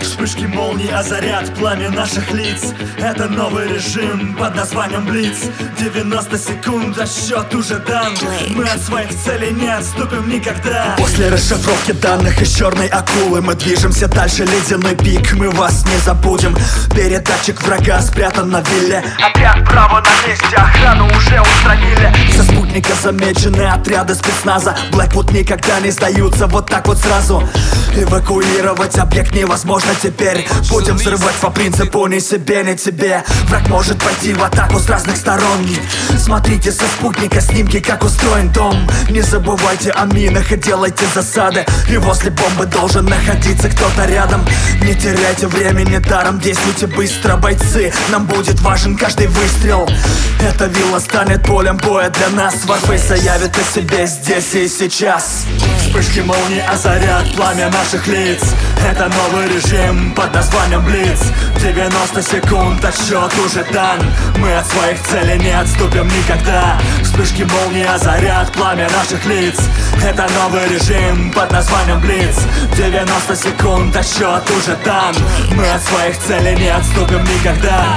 Вспышки молний озарят пламя наших лиц. Это новый режим под названием Блиц. 90 секунд, а счет уже дан. Мы от своих целей не отступим никогда. После расшифровки данных из черной акулы Мы движемся дальше, ледяной пик. Мы вас не забудем. Передатчик врага спрятан на вилле. Отряд право на месте, охрану уже устранили. Со спутника замечены отряды спецназа. Блэквуд никогда не сдаются вот так вот сразу. Эвакуировать объект невозможно теперь. Будем взрывать по принципу ни себе, ни тебе Враг может пойти в атаку с разных сторон. Смотрите со спутника снимки, как устроен дом. Не забывайте о минах и делайте засады. И возле бомбы должен находиться кто-то рядом. Не теряйте времени даром, действуйте быстро, бойцы. Нам будет важен каждый выстрел. Эта вилла станет полем боя для нас Warface заявит о себе здесь и сейчас. Вспышки молний озарят пламя наших лиц. Это новый режим под названием Блиц 90 секунд, отсчет уже дан. Мы от своих целей не отступим никогда. Вспышки молний озарят пламя наших лиц. Это новый режим под названием Блиц 90 секунд, отсчет уже дан. Мы от своих целей не отступим никогда